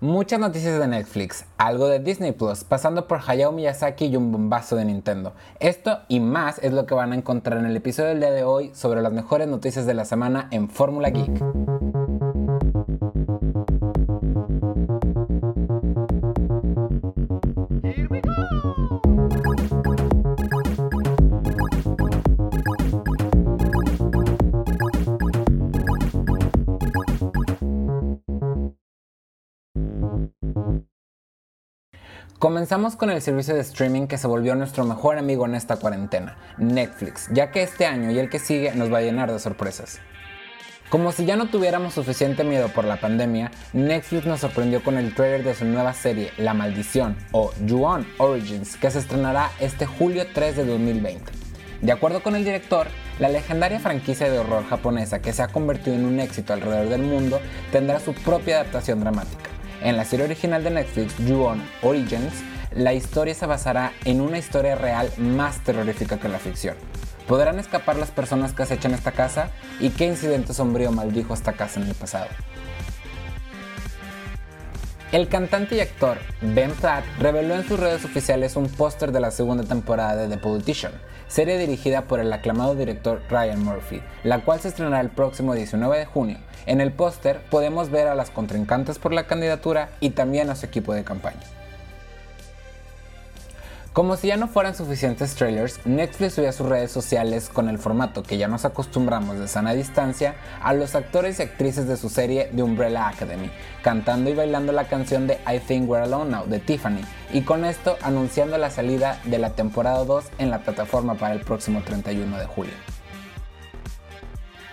Muchas noticias de Netflix, algo de Disney Plus, pasando por Hayao Miyazaki y un bombazo de Nintendo. Esto y más es lo que van a encontrar en el episodio del día de hoy sobre las mejores noticias de la semana en Fórmula Geek. Comenzamos con el servicio de streaming que se volvió nuestro mejor amigo en esta cuarentena, Netflix, ya que este año y el que sigue nos va a llenar de sorpresas. Como si ya no tuviéramos suficiente miedo por la pandemia, Netflix nos sorprendió con el trailer de su nueva serie La Maldición o Ju-On Origins, que se estrenará este julio 3 de 2020. De acuerdo con el director, la legendaria franquicia de horror japonesa que se ha convertido en un éxito alrededor del mundo tendrá su propia adaptación dramática. En la serie original de Netflix, Ju-On Origins, la historia se basará en una historia real más terrorífica que la ficción. ¿Podrán escapar las personas que acechan esta casa? ¿Y qué incidente sombrío maldijo esta casa en el pasado? El cantante y actor Ben Platt reveló en sus redes oficiales un póster de la segunda temporada de The Politician, serie dirigida por el aclamado director Ryan Murphy, la cual se estrenará el próximo 19 de junio. En el póster podemos ver a las contrincantes por la candidatura y también a su equipo de campaña. Como si ya no fueran suficientes trailers, Netflix subió a sus redes sociales con el formato que ya nos acostumbramos de sana distancia a los actores y actrices de su serie The Umbrella Academy, cantando y bailando la canción de I Think We're Alone Now de Tiffany, y con esto anunciando la salida de la temporada 2 en la plataforma para el próximo 31 de julio.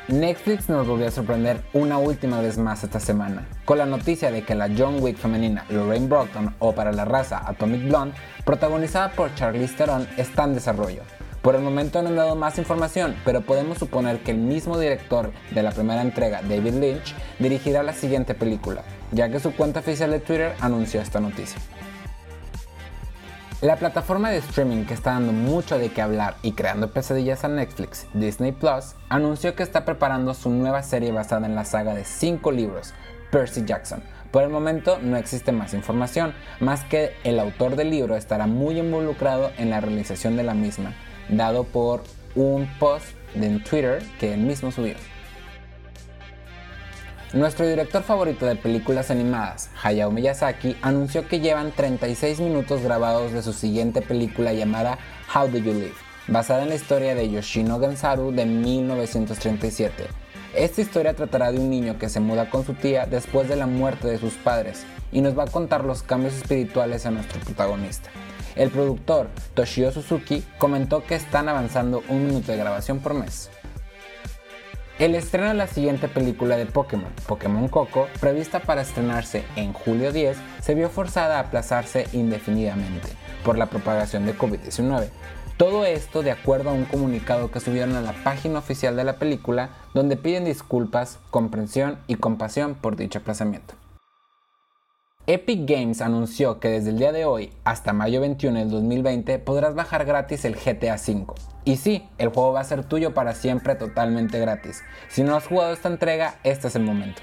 Netflix nos volvió a sorprender una última vez más esta semana, con la noticia de que la John Wick femenina Lorraine Brockton o para la raza Atomic Blonde, protagonizada por Charlize Theron, está en desarrollo. Por el momento no han dado más información, pero podemos suponer que el mismo director de la primera entrega, David Lynch, dirigirá la siguiente película, ya que su cuenta oficial de Twitter anunció esta noticia. La plataforma de streaming que está dando mucho de qué hablar y creando pesadillas a Netflix, Disney Plus, anunció que está preparando su nueva serie basada en la saga de 5 libros, Percy Jackson. Por el momento no existe más información, más que el autor del libro estará muy involucrado en la realización de la misma, dado por un post en Twitter que él mismo subió. Nuestro director favorito de películas animadas, Hayao Miyazaki, anunció que llevan 36 minutos grabados de su siguiente película llamada How Do You Live, basada en la historia de Yoshino Gansaru de 1937. Esta historia tratará de un niño que se muda con su tía después de la muerte de sus padres y nos va a contar los cambios espirituales a nuestro protagonista. El productor Toshio Suzuki comentó que están avanzando un minuto de grabación por mes. El estreno de la siguiente película de Pokémon, Pokémon Coco, prevista para estrenarse en julio 10, se vio forzada a aplazarse indefinidamente por la propagación de COVID-19. Todo esto de acuerdo a un comunicado que subieron a la página oficial de la película donde piden disculpas, comprensión y compasión por dicho aplazamiento. Epic Games anunció que desde el día de hoy hasta mayo 21 del 2020 podrás bajar gratis el GTA V. Y sí, el juego va a ser tuyo para siempre totalmente gratis. Si no has jugado esta entrega, este es el momento.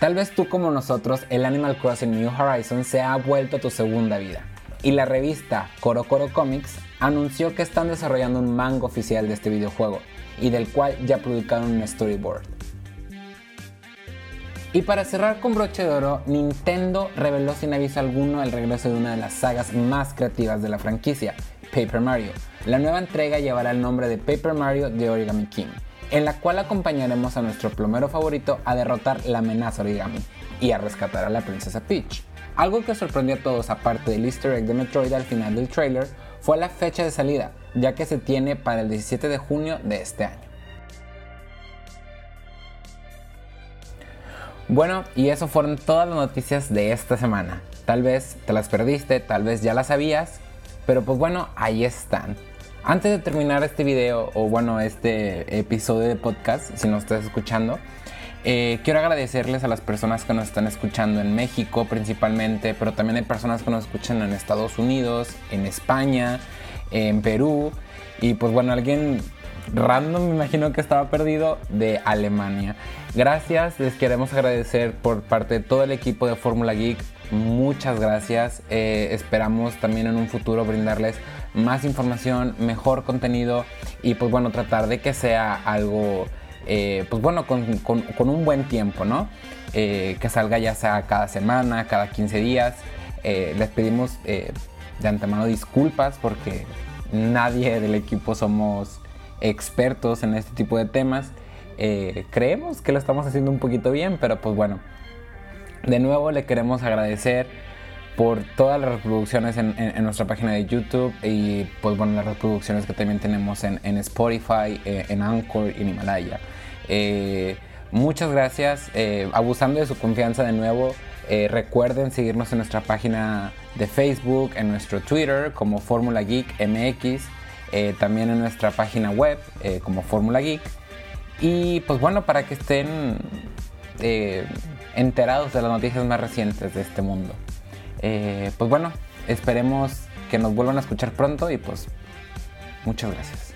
Tal vez tú como nosotros, el Animal Crossing New Horizons se ha vuelto tu segunda vida. Y la revista Coro Coro Comics anunció que están desarrollando un manga oficial de este videojuego y del cual ya publicaron un storyboard. Y para cerrar con broche de oro, Nintendo reveló sin aviso alguno el regreso de una de las sagas más creativas de la franquicia, Paper Mario. La nueva entrega llevará el nombre de Paper Mario de Origami King, en la cual acompañaremos a nuestro plomero favorito a derrotar la amenaza origami y a rescatar a la princesa Peach. Algo que sorprendió a todos aparte del easter egg de Metroid al final del trailer fue la fecha de salida, ya que se tiene para el 17 de junio de este año. Bueno, y eso fueron todas las noticias de esta semana. Tal vez te las perdiste, tal vez ya las sabías, pero pues bueno, ahí están. Antes de terminar este video, o bueno, este episodio de podcast, si nos estás escuchando, eh, quiero agradecerles a las personas que nos están escuchando en México principalmente, pero también hay personas que nos escuchan en Estados Unidos, en España, en Perú. Y pues bueno, alguien random, me imagino que estaba perdido, de Alemania. Gracias, les queremos agradecer por parte de todo el equipo de Fórmula Geek. Muchas gracias. Eh, esperamos también en un futuro brindarles más información, mejor contenido y pues bueno, tratar de que sea algo, eh, pues bueno, con, un buen tiempo, ¿no? Eh, que salga ya sea cada semana, cada 15 días. les pedimos de antemano disculpas porque nadie del equipo somos expertos en este tipo de temas. Eh, creemos que lo estamos haciendo un poquito bien, pero pues bueno, de nuevo le queremos agradecer por todas las reproducciones en, nuestra página de YouTube y pues bueno, las reproducciones que también tenemos en, Spotify, eh, en Anchor y en Himalaya. Eh, muchas gracias, abusando de su confianza de nuevo. recuerden seguirnos en nuestra página de Facebook, en nuestro Twitter como Fórmula Geek MX, eh, también en nuestra página web eh, como Fórmula Geek. Y pues bueno, para que estén eh, enterados de las noticias más recientes de este mundo. pues bueno, esperemos que nos vuelvan a escuchar pronto y pues muchas gracias.